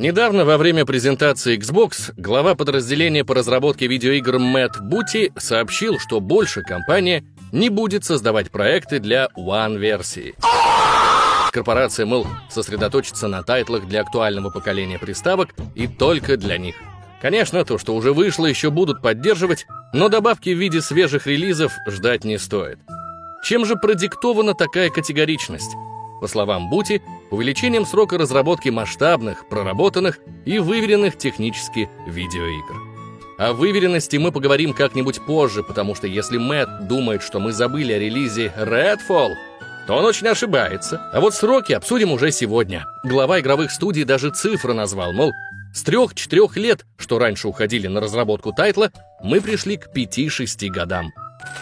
Недавно во время презентации Xbox глава подразделения по разработке видеоигр Мэтт Бути сообщил, что больше компания не будет создавать проекты для One-версии. Корпорация, мол, сосредоточится на тайтлах для актуального поколения приставок и только для них. Конечно, то, что уже вышло, еще будут поддерживать, но добавки в виде свежих релизов ждать не стоит. Чем же продиктована такая категоричность? По словам Бути, увеличением срока разработки масштабных, проработанных и выверенных технически видеоигр. О выверенности мы поговорим как-нибудь позже, потому что если Мэтт думает, что мы забыли о релизе Redfall, то он очень ошибается. А вот сроки обсудим уже сегодня. Глава игровых студий даже цифры назвал, мол, с трех-четырех лет, что раньше уходили на разработку тайтла, мы пришли к 5-6 годам.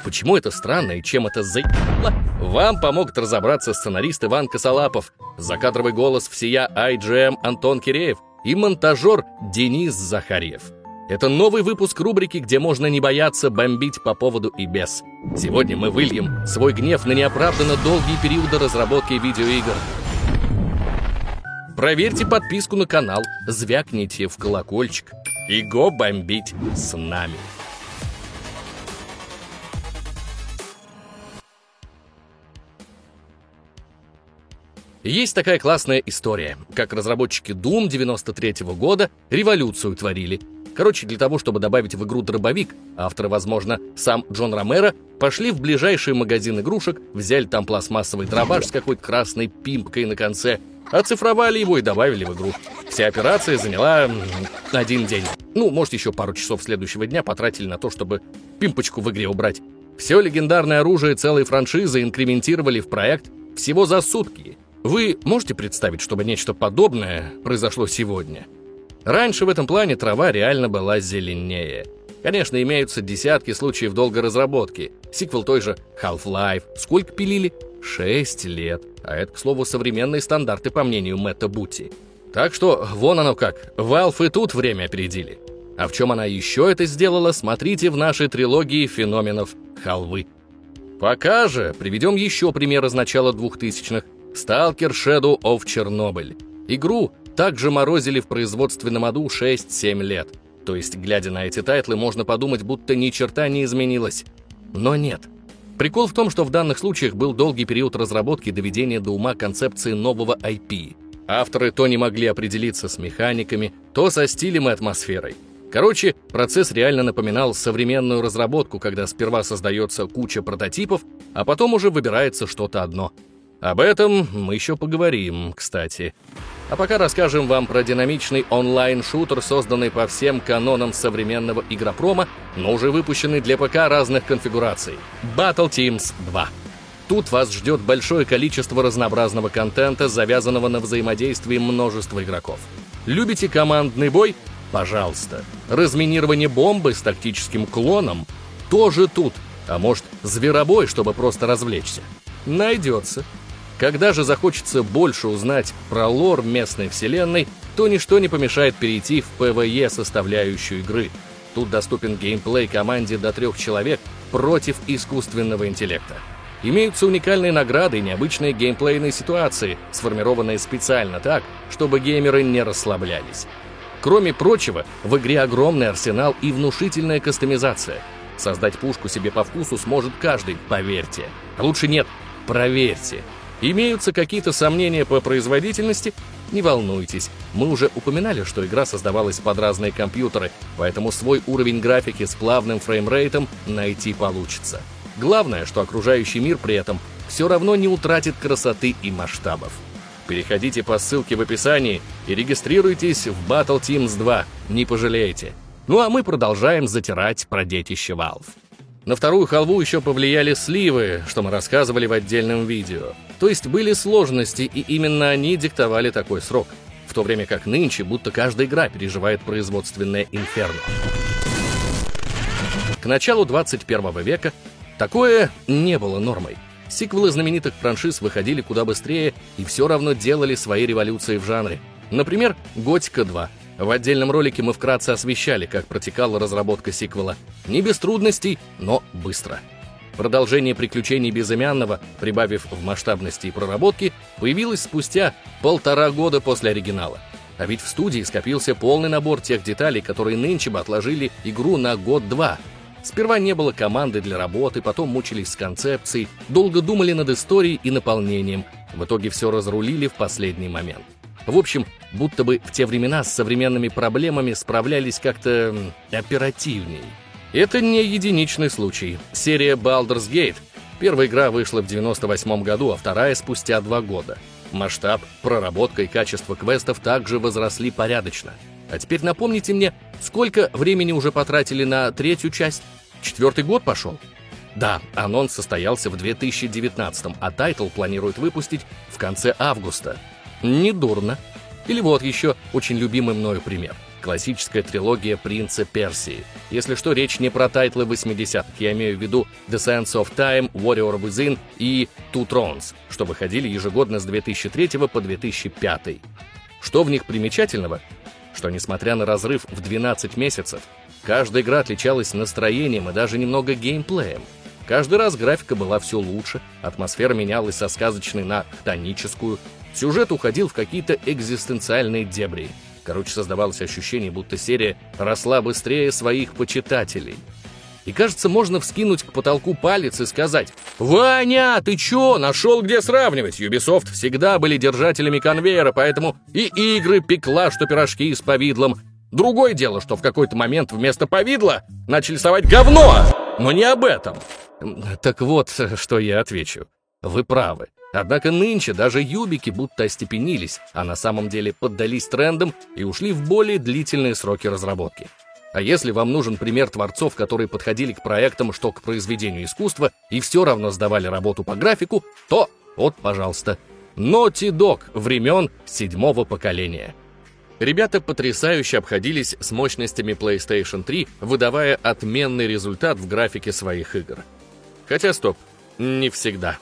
Почему это странно и чем это заебало, вам помогут разобраться сценарист Иван Косолапов, закадровый голос всея IGM Антон Киреев и монтажер Денис Захарьев. Это новый выпуск рубрики, где можно не бояться бомбить по поводу и без. Сегодня мы выльем свой гнев на неоправданно долгие периоды разработки видеоигр. Проверьте подписку на канал, звякните в колокольчик и го бомбить с нами. Есть такая классная история, как разработчики Doom 93 -го года революцию творили. Короче, для того, чтобы добавить в игру дробовик, авторы, возможно, сам Джон Ромеро, пошли в ближайший магазин игрушек, взяли там пластмассовый дробаш с какой-то красной пимпкой на конце, оцифровали его и добавили в игру. Вся операция заняла один день. Ну, может, еще пару часов следующего дня потратили на то, чтобы пимпочку в игре убрать. Все легендарное оружие целой франшизы инкрементировали в проект всего за сутки – вы можете представить, чтобы нечто подобное произошло сегодня? Раньше в этом плане трава реально была зеленее. Конечно, имеются десятки случаев долгой разработки. Сиквел той же Half-Life. Сколько пилили? Шесть лет. А это, к слову, современные стандарты, по мнению Мэтта Бути. Так что, вон оно как. Valve и тут время опередили. А в чем она еще это сделала, смотрите в нашей трилогии феноменов халвы. Пока же приведем еще пример из начала 2000-х. Stalker Shadow of Chernobyl. Игру также морозили в производственном аду 6-7 лет. То есть, глядя на эти тайтлы, можно подумать, будто ни черта не изменилось. Но нет. Прикол в том, что в данных случаях был долгий период разработки доведения до ума концепции нового IP. Авторы то не могли определиться с механиками, то со стилем и атмосферой. Короче, процесс реально напоминал современную разработку, когда сперва создается куча прототипов, а потом уже выбирается что-то одно — об этом мы еще поговорим, кстати. А пока расскажем вам про динамичный онлайн-шутер, созданный по всем канонам современного игропрома, но уже выпущенный для ПК разных конфигураций. Battle Teams 2. Тут вас ждет большое количество разнообразного контента, завязанного на взаимодействии множества игроков. Любите командный бой? Пожалуйста. Разминирование бомбы с тактическим клоном? Тоже тут. А может, зверобой, чтобы просто развлечься? Найдется. Когда же захочется больше узнать про лор местной вселенной, то ничто не помешает перейти в PvE составляющую игры. Тут доступен геймплей команде до трех человек против искусственного интеллекта. Имеются уникальные награды и необычные геймплейные ситуации, сформированные специально так, чтобы геймеры не расслаблялись. Кроме прочего, в игре огромный арсенал и внушительная кастомизация. Создать пушку себе по вкусу сможет каждый, поверьте. А лучше нет, проверьте. Имеются какие-то сомнения по производительности? Не волнуйтесь, мы уже упоминали, что игра создавалась под разные компьютеры, поэтому свой уровень графики с плавным фреймрейтом найти получится. Главное, что окружающий мир при этом все равно не утратит красоты и масштабов. Переходите по ссылке в описании и регистрируйтесь в Battle Teams 2, не пожалеете. Ну а мы продолжаем затирать про детище Valve. На вторую халву еще повлияли сливы, что мы рассказывали в отдельном видео. То есть были сложности, и именно они диктовали такой срок. В то время как нынче будто каждая игра переживает производственное инферно. К началу 21 века такое не было нормой. Сиквелы знаменитых франшиз выходили куда быстрее и все равно делали свои революции в жанре. Например, «Готика 2», в отдельном ролике мы вкратце освещали, как протекала разработка сиквела. Не без трудностей, но быстро. Продолжение приключений Безымянного, прибавив в масштабности и проработке, появилось спустя полтора года после оригинала. А ведь в студии скопился полный набор тех деталей, которые нынче бы отложили игру на год-два. Сперва не было команды для работы, потом мучились с концепцией, долго думали над историей и наполнением. В итоге все разрулили в последний момент. В общем, будто бы в те времена с современными проблемами справлялись как-то оперативней. Это не единичный случай. Серия Baldur's Gate. Первая игра вышла в 98 году, а вторая спустя два года. Масштаб, проработка и качество квестов также возросли порядочно. А теперь напомните мне, сколько времени уже потратили на третью часть? Четвертый год пошел? Да, анонс состоялся в 2019, а тайтл планируют выпустить в конце августа. Недурно. Или вот еще очень любимый мною пример. Классическая трилогия «Принца Персии». Если что, речь не про тайтлы 80-х, я имею в виду «The Sands of Time», «Warrior Within» и «Two Thrones», что выходили ежегодно с 2003 по 2005. Что в них примечательного? Что, несмотря на разрыв в 12 месяцев, каждая игра отличалась настроением и даже немного геймплеем. Каждый раз графика была все лучше, атмосфера менялась со сказочной на хтоническую, сюжет уходил в какие-то экзистенциальные дебри. Короче, создавалось ощущение, будто серия росла быстрее своих почитателей. И кажется, можно вскинуть к потолку палец и сказать «Ваня, ты чё, нашел где сравнивать? Ubisoft всегда были держателями конвейера, поэтому и игры пекла, что пирожки с повидлом. Другое дело, что в какой-то момент вместо повидла начали совать говно, но не об этом». Так вот, что я отвечу. Вы правы. Однако нынче даже юбики будто остепенились, а на самом деле поддались трендам и ушли в более длительные сроки разработки. А если вам нужен пример творцов, которые подходили к проектам, что к произведению искусства, и все равно сдавали работу по графику, то вот, пожалуйста, Naughty Dog времен седьмого поколения. Ребята потрясающе обходились с мощностями PlayStation 3, выдавая отменный результат в графике своих игр. Хотя стоп, не всегда.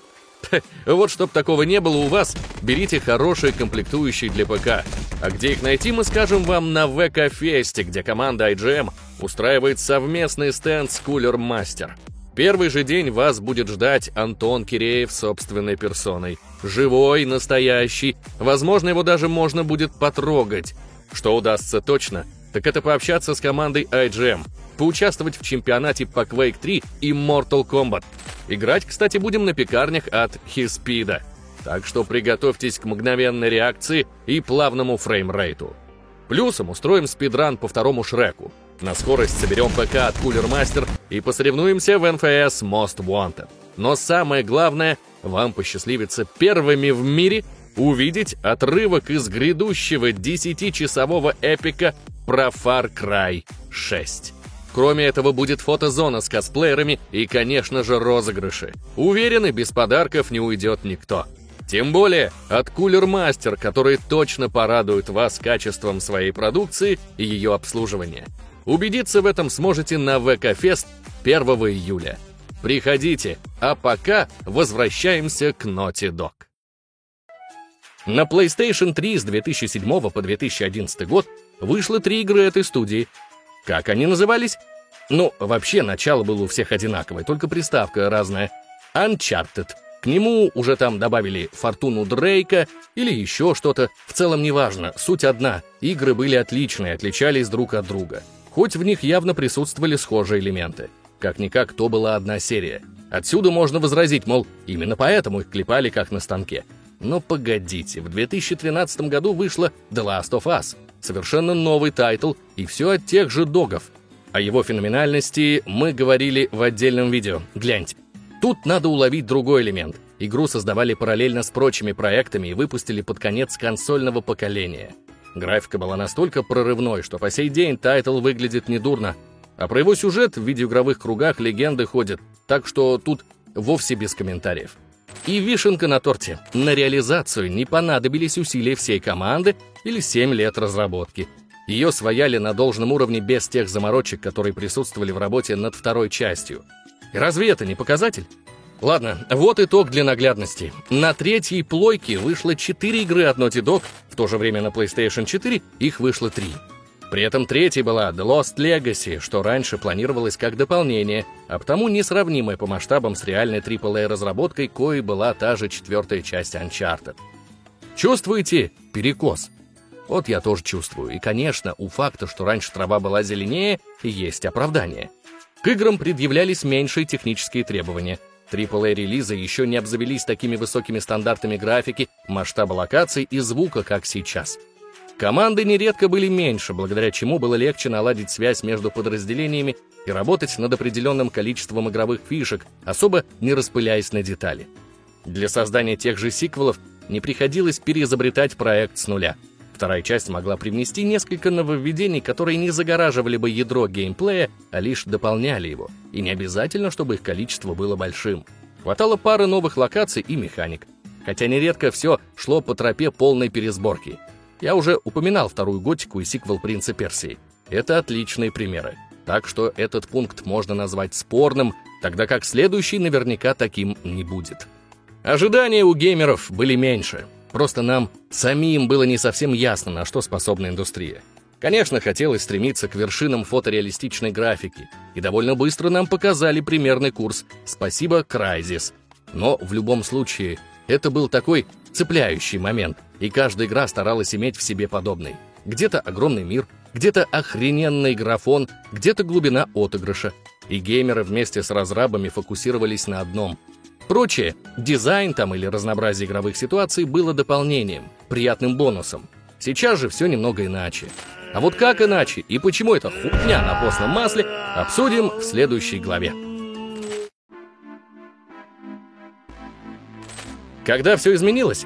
Вот чтоб такого не было у вас, берите хорошие комплектующие для ПК. А где их найти, мы скажем вам на ВК-фесте, где команда IGM устраивает совместный стенд с Cooler Master. Первый же день вас будет ждать Антон Киреев собственной персоной. Живой, настоящий, возможно, его даже можно будет потрогать. Что удастся точно, так это пообщаться с командой IGM, поучаствовать в чемпионате по Quake 3 и Mortal Kombat. Играть, кстати, будем на пекарнях от Хиспида. Так что приготовьтесь к мгновенной реакции и плавному фреймрейту. Плюсом устроим спидран по второму Шреку. На скорость соберем ПК от Cooler Master и посоревнуемся в NFS Most Wanted. Но самое главное, вам посчастливится первыми в мире увидеть отрывок из грядущего 10-часового эпика про Far Cry 6. Кроме этого, будет фотозона с косплеерами и, конечно же, розыгрыши. Уверены, без подарков не уйдет никто. Тем более от Cooler Master, который точно порадует вас качеством своей продукции и ее обслуживания. Убедиться в этом сможете на ВК-фест 1 июля. Приходите, а пока возвращаемся к Naughty Dog. На PlayStation 3 с 2007 по 2011 год вышло три игры этой студии, как они назывались? Ну, вообще, начало было у всех одинаковое, только приставка разная. Uncharted. К нему уже там добавили Фортуну Дрейка или еще что-то. В целом неважно, суть одна. Игры были отличные, отличались друг от друга. Хоть в них явно присутствовали схожие элементы. Как-никак, то была одна серия. Отсюда можно возразить, мол, именно поэтому их клепали как на станке. Но погодите, в 2013 году вышла The Last of Us. Совершенно новый тайтл, и все от тех же догов. О его феноменальности мы говорили в отдельном видео. Гляньте. Тут надо уловить другой элемент. Игру создавали параллельно с прочими проектами и выпустили под конец консольного поколения. Графика была настолько прорывной, что по сей день тайтл выглядит недурно. А про его сюжет в видеоигровых кругах легенды ходят, так что тут вовсе без комментариев. И вишенка на торте. На реализацию не понадобились усилия всей команды или 7 лет разработки. Ее свояли на должном уровне без тех заморочек, которые присутствовали в работе над второй частью. И разве это не показатель? Ладно, вот итог для наглядности. На третьей плойке вышло 4 игры от Naughty Dog, в то же время на PlayStation 4 их вышло 3. При этом третьей была The Lost Legacy, что раньше планировалось как дополнение, а потому несравнимая по масштабам с реальной AAA-разработкой, коей была та же четвертая часть Uncharted. Чувствуете перекос? Вот я тоже чувствую. И, конечно, у факта, что раньше трава была зеленее, есть оправдание. К играм предъявлялись меньшие технические требования. AAA-релизы еще не обзавелись такими высокими стандартами графики, масштаба локаций и звука, как сейчас. Команды нередко были меньше, благодаря чему было легче наладить связь между подразделениями и работать над определенным количеством игровых фишек, особо не распыляясь на детали. Для создания тех же сиквелов не приходилось переизобретать проект с нуля. Вторая часть могла привнести несколько нововведений, которые не загораживали бы ядро геймплея, а лишь дополняли его. И не обязательно, чтобы их количество было большим. Хватало пары новых локаций и механик. Хотя нередко все шло по тропе полной пересборки. Я уже упоминал вторую готику и сиквел «Принца Персии». Это отличные примеры. Так что этот пункт можно назвать спорным, тогда как следующий наверняка таким не будет. Ожидания у геймеров были меньше. Просто нам самим было не совсем ясно, на что способна индустрия. Конечно, хотелось стремиться к вершинам фотореалистичной графики, и довольно быстро нам показали примерный курс «Спасибо, Crysis». Но в любом случае, это был такой цепляющий момент, и каждая игра старалась иметь в себе подобный. Где-то огромный мир, где-то охрененный графон, где-то глубина отыгрыша. И геймеры вместе с разрабами фокусировались на одном Прочее, дизайн там или разнообразие игровых ситуаций было дополнением, приятным бонусом. Сейчас же все немного иначе. А вот как иначе и почему это хупня на постном масле, обсудим в следующей главе. Когда все изменилось?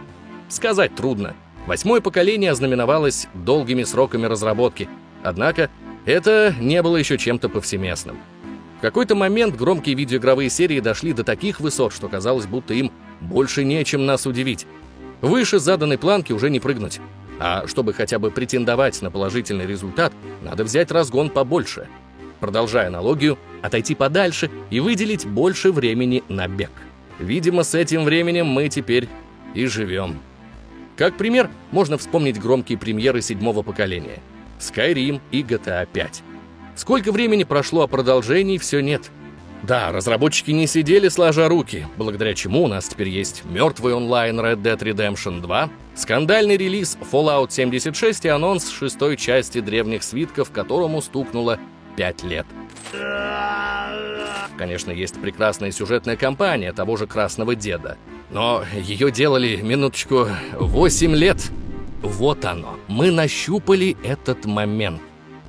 Сказать трудно. Восьмое поколение ознаменовалось долгими сроками разработки, однако это не было еще чем-то повсеместным. В какой-то момент громкие видеоигровые серии дошли до таких высот, что казалось, будто им больше нечем нас удивить. Выше заданной планки уже не прыгнуть. А чтобы хотя бы претендовать на положительный результат, надо взять разгон побольше. Продолжая аналогию, отойти подальше и выделить больше времени на бег. Видимо, с этим временем мы теперь и живем. Как пример, можно вспомнить громкие премьеры седьмого поколения. Skyrim и GTA 5. Сколько времени прошло, а продолжений все нет. Да, разработчики не сидели сложа руки, благодаря чему у нас теперь есть мертвый онлайн Red Dead Redemption 2, скандальный релиз Fallout 76 и анонс шестой части древних свитков, которому стукнуло 5 лет. Конечно, есть прекрасная сюжетная кампания того же Красного Деда, но ее делали, минуточку, 8 лет. Вот оно, мы нащупали этот момент.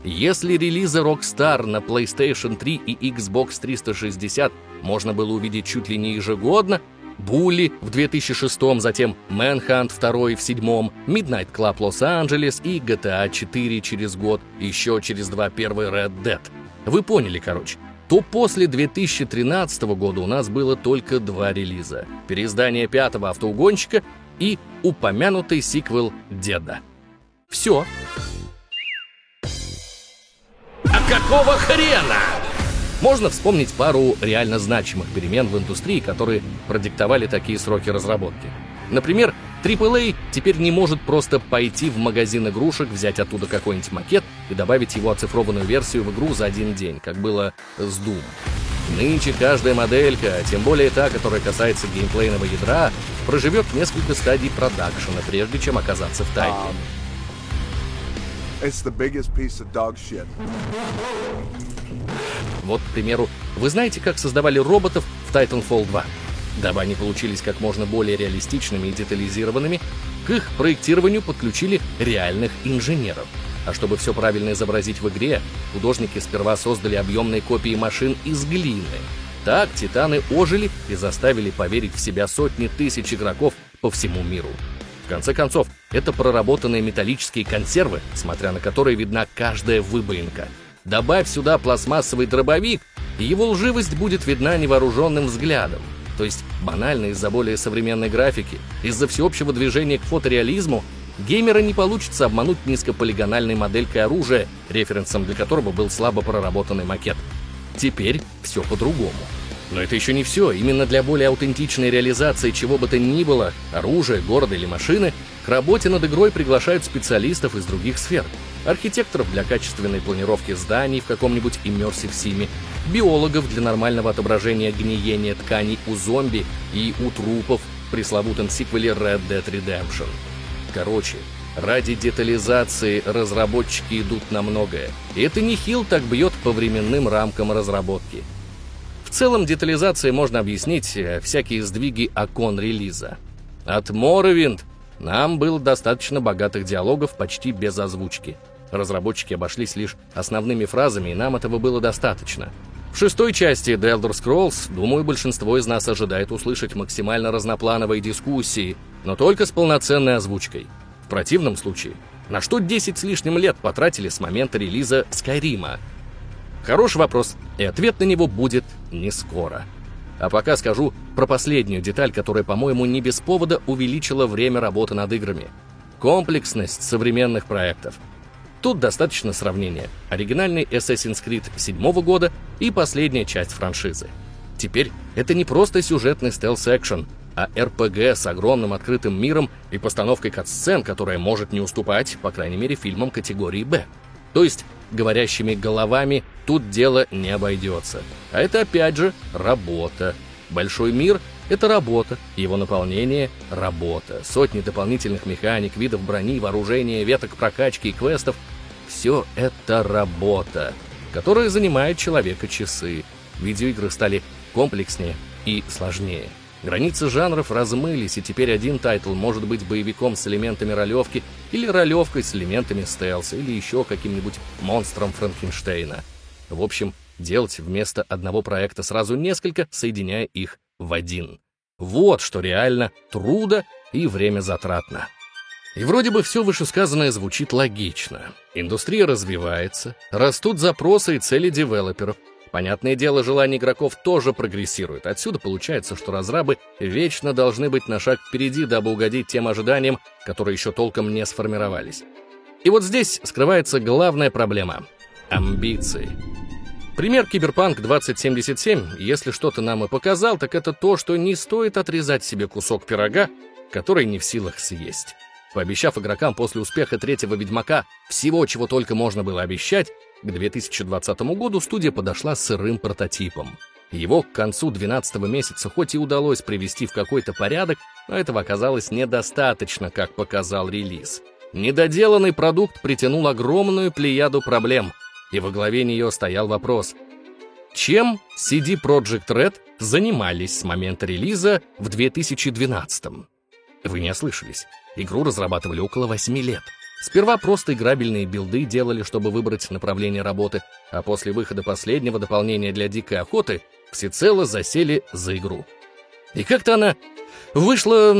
Если релизы Rockstar на PlayStation 3 и Xbox 360 можно было увидеть чуть ли не ежегодно, Булли в 2006, затем Manhunt 2 в 2007, Midnight Club Los-Angeles и GTA 4 через год, еще через два первый Red Dead. Вы поняли, короче. То после 2013 года у нас было только два релиза. Переиздание пятого автоугонщика и упомянутый сиквел Деда. Все какого хрена? Можно вспомнить пару реально значимых перемен в индустрии, которые продиктовали такие сроки разработки. Например, AAA теперь не может просто пойти в магазин игрушек, взять оттуда какой-нибудь макет и добавить его оцифрованную версию в игру за один день, как было с Doom. Нынче каждая моделька, тем более та, которая касается геймплейного ядра, проживет несколько стадий продакшена, прежде чем оказаться в тайне. It's the biggest piece of dog shit. Вот, к примеру, вы знаете, как создавали роботов в Titanfall 2? Дабы они получились как можно более реалистичными и детализированными, к их проектированию подключили реальных инженеров. А чтобы все правильно изобразить в игре, художники сперва создали объемные копии машин из глины. Так титаны ожили и заставили поверить в себя сотни тысяч игроков по всему миру конце концов, это проработанные металлические консервы, смотря на которые видна каждая выбоинка. Добавь сюда пластмассовый дробовик, и его лживость будет видна невооруженным взглядом. То есть банально из-за более современной графики, из-за всеобщего движения к фотореализму, геймера не получится обмануть низкополигональной моделькой оружия, референсом для которого был слабо проработанный макет. Теперь все по-другому. Но это еще не все. Именно для более аутентичной реализации чего бы то ни было, оружия, города или машины, к работе над игрой приглашают специалистов из других сфер. Архитекторов для качественной планировки зданий в каком-нибудь Immersive Sim, биологов для нормального отображения гниения тканей у зомби и у трупов в пресловутом сиквеле Red Dead Redemption. Короче, Ради детализации разработчики идут на многое. И это нехил так бьет по временным рамкам разработки. В целом детализацией можно объяснить э, всякие сдвиги окон релиза. От Morrowind нам было достаточно богатых диалогов почти без озвучки. Разработчики обошлись лишь основными фразами, и нам этого было достаточно. В шестой части The Elder Scrolls, думаю, большинство из нас ожидает услышать максимально разноплановые дискуссии, но только с полноценной озвучкой противном случае, на что 10 с лишним лет потратили с момента релиза Скайрима? Хороший вопрос, и ответ на него будет не скоро. А пока скажу про последнюю деталь, которая, по-моему, не без повода увеличила время работы над играми. Комплексность современных проектов. Тут достаточно сравнения. Оригинальный Assassin's Creed 7 года и последняя часть франшизы. Теперь это не просто сюжетный стелс-экшен, а РПГ с огромным открытым миром и постановкой кат-сцен, которая может не уступать, по крайней мере, фильмам категории «Б». То есть, говорящими головами тут дело не обойдется. А это, опять же, работа. Большой мир — это работа, его наполнение — работа. Сотни дополнительных механик, видов брони, вооружения, веток прокачки и квестов — все это работа, которая занимает человека часы. Видеоигры стали комплекснее и сложнее. Границы жанров размылись, и теперь один тайтл может быть боевиком с элементами ролевки, или ролевкой с элементами стелса, или еще каким-нибудь монстром Франкенштейна. В общем, делать вместо одного проекта сразу несколько, соединяя их в один. Вот что реально трудо и время затратно. И вроде бы все вышесказанное звучит логично. Индустрия развивается, растут запросы и цели девелоперов, Понятное дело, желания игроков тоже прогрессируют. Отсюда получается, что разрабы вечно должны быть на шаг впереди, дабы угодить тем ожиданиям, которые еще толком не сформировались. И вот здесь скрывается главная проблема — амбиции. Пример Киберпанк 2077, если что-то нам и показал, так это то, что не стоит отрезать себе кусок пирога, который не в силах съесть. Пообещав игрокам после успеха третьего Ведьмака всего, чего только можно было обещать, к 2020 году студия подошла сырым прототипом. Его к концу 12 месяца хоть и удалось привести в какой-то порядок, но этого оказалось недостаточно, как показал релиз. Недоделанный продукт притянул огромную плеяду проблем, и во главе нее стоял вопрос, чем CD Projekt Red занимались с момента релиза в 2012 -м? Вы не ослышались, игру разрабатывали около 8 лет. Сперва просто играбельные билды делали, чтобы выбрать направление работы, а после выхода последнего дополнения для дикой охоты всецело засели за игру. И как-то она вышла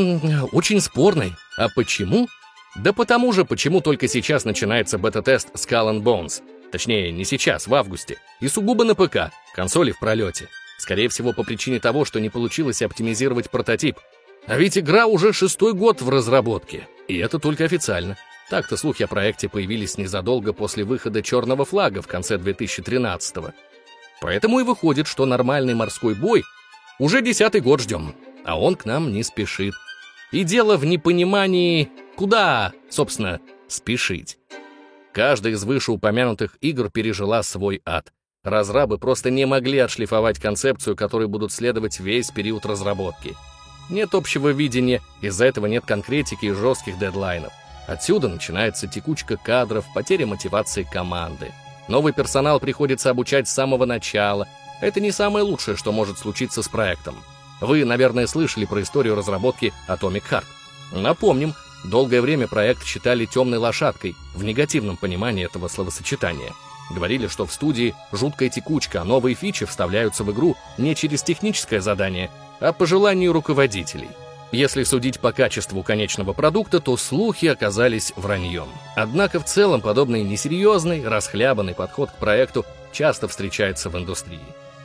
очень спорной. А почему? Да потому же, почему только сейчас начинается бета-тест Skull and Bones. Точнее, не сейчас, в августе. И сугубо на ПК, консоли в пролете. Скорее всего, по причине того, что не получилось оптимизировать прототип. А ведь игра уже шестой год в разработке. И это только официально. Так-то слухи о проекте появились незадолго после выхода «Черного флага» в конце 2013-го. Поэтому и выходит, что нормальный морской бой уже десятый год ждем, а он к нам не спешит. И дело в непонимании, куда, собственно, спешить. Каждая из вышеупомянутых игр пережила свой ад. Разрабы просто не могли отшлифовать концепцию, которой будут следовать весь период разработки. Нет общего видения, из-за этого нет конкретики и жестких дедлайнов. Отсюда начинается текучка кадров, потеря мотивации команды. Новый персонал приходится обучать с самого начала. Это не самое лучшее, что может случиться с проектом. Вы, наверное, слышали про историю разработки Atomic Heart. Напомним, долгое время проект считали темной лошадкой, в негативном понимании этого словосочетания. Говорили, что в студии жуткая текучка, а новые фичи вставляются в игру не через техническое задание, а по желанию руководителей. Если судить по качеству конечного продукта, то слухи оказались враньем. Однако в целом подобный несерьезный, расхлябанный подход к проекту часто встречается в индустрии.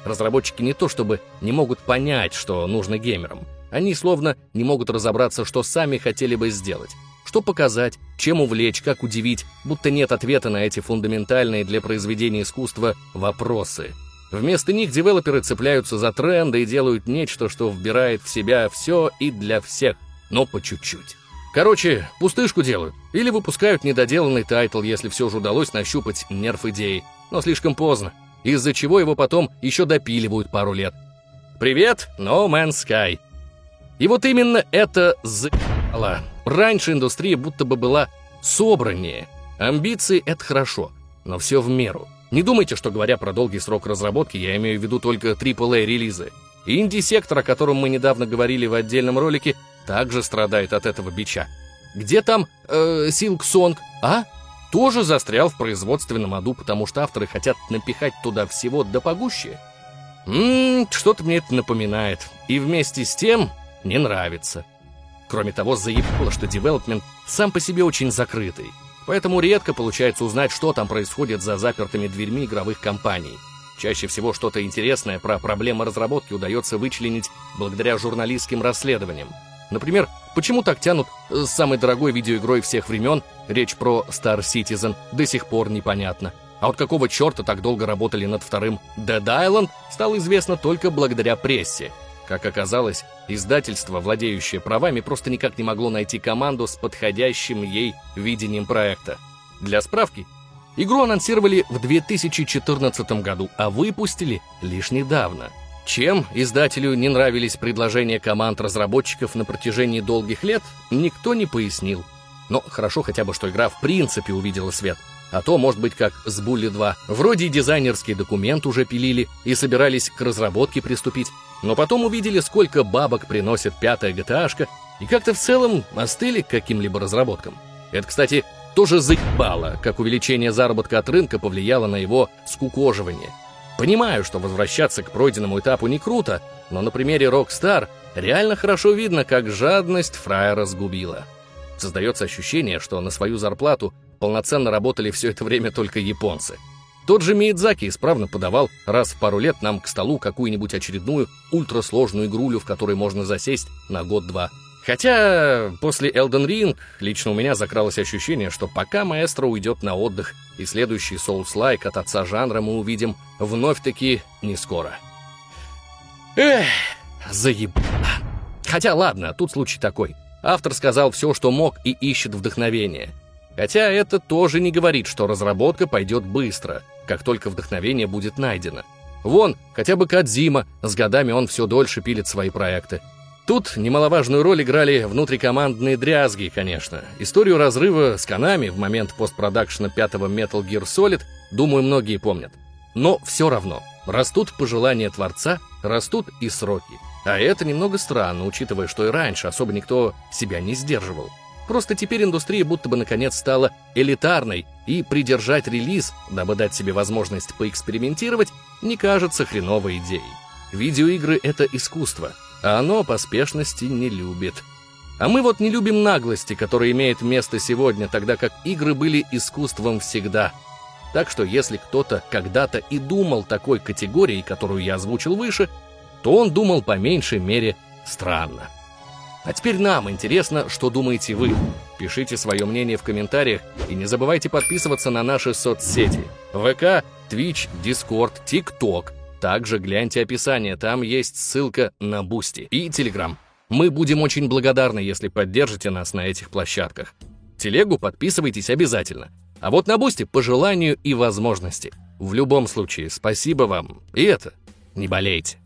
Разработчики не то чтобы не могут понять, что нужно геймерам. Они словно не могут разобраться, что сами хотели бы сделать. Что показать, чем увлечь, как удивить, будто нет ответа на эти фундаментальные для произведения искусства вопросы – Вместо них девелоперы цепляются за тренды и делают нечто, что вбирает в себя все и для всех, но по чуть-чуть. Короче, пустышку делают. Или выпускают недоделанный тайтл, если все же удалось нащупать нерв идеи. Но слишком поздно, из-за чего его потом еще допиливают пару лет. Привет, No Man's Sky. И вот именно это за***ло. Раньше индустрия будто бы была собраннее. Амбиции — это хорошо, но все в меру. Не думайте, что говоря про долгий срок разработки, я имею в виду только AAA-релизы. Инди-сектор, о котором мы недавно говорили в отдельном ролике, также страдает от этого бича. Где там э, Silk Song, а? Тоже застрял в производственном аду, потому что авторы хотят напихать туда всего до погуще. Ммм, что-то мне это напоминает. И вместе с тем не нравится. Кроме того, заебало, что девелопмент сам по себе очень закрытый. Поэтому редко получается узнать, что там происходит за запертыми дверьми игровых компаний. Чаще всего что-то интересное про проблемы разработки удается вычленить благодаря журналистским расследованиям. Например, почему так тянут с самой дорогой видеоигрой всех времен, речь про Star Citizen, до сих пор непонятно. А вот какого черта так долго работали над вторым Dead Island, стало известно только благодаря прессе. Как оказалось, издательство, владеющее правами, просто никак не могло найти команду с подходящим ей видением проекта. Для справки, игру анонсировали в 2014 году, а выпустили лишь недавно. Чем издателю не нравились предложения команд разработчиков на протяжении долгих лет, никто не пояснил. Но хорошо хотя бы, что игра в принципе увидела свет. А то, может быть, как с Булли 2. Вроде дизайнерский документ уже пилили и собирались к разработке приступить, но потом увидели, сколько бабок приносит пятая GTA-шка, и как-то в целом остыли к каким-либо разработкам. Это, кстати, тоже заебало, как увеличение заработка от рынка повлияло на его скукоживание. Понимаю, что возвращаться к пройденному этапу не круто, но на примере Rockstar реально хорошо видно, как жадность фраера сгубила. Создается ощущение, что на свою зарплату полноценно работали все это время только японцы — тот же Миядзаки исправно подавал раз в пару лет нам к столу какую-нибудь очередную ультрасложную игрулю, в которой можно засесть на год-два. Хотя после Elden Ring лично у меня закралось ощущение, что пока маэстро уйдет на отдых и следующий Souls-like от отца жанра мы увидим вновь-таки не скоро. Эх, заебало. Хотя ладно, тут случай такой. Автор сказал все, что мог и ищет вдохновение. Хотя это тоже не говорит, что разработка пойдет быстро — как только вдохновение будет найдено. Вон, хотя бы Кадзима, с годами он все дольше пилит свои проекты. Тут немаловажную роль играли внутрикомандные дрязги, конечно. Историю разрыва с Канами в момент постпродакшена пятого Metal Gear Solid, думаю, многие помнят. Но все равно, растут пожелания Творца, растут и сроки. А это немного странно, учитывая, что и раньше особо никто себя не сдерживал. Просто теперь индустрия будто бы наконец стала элитарной, и придержать релиз, дабы дать себе возможность поэкспериментировать, не кажется хреновой идеей. Видеоигры — это искусство, а оно поспешности не любит. А мы вот не любим наглости, которая имеет место сегодня, тогда как игры были искусством всегда. Так что если кто-то когда-то и думал такой категорией, которую я озвучил выше, то он думал по меньшей мере странно. А теперь нам интересно, что думаете вы. Пишите свое мнение в комментариях и не забывайте подписываться на наши соцсети. ВК, Twitch, Discord, TikTok. Также гляньте описание, там есть ссылка на Boosty и Telegram. Мы будем очень благодарны, если поддержите нас на этих площадках. Телегу подписывайтесь обязательно. А вот на Boosty по желанию и возможности. В любом случае, спасибо вам. И это, не болейте.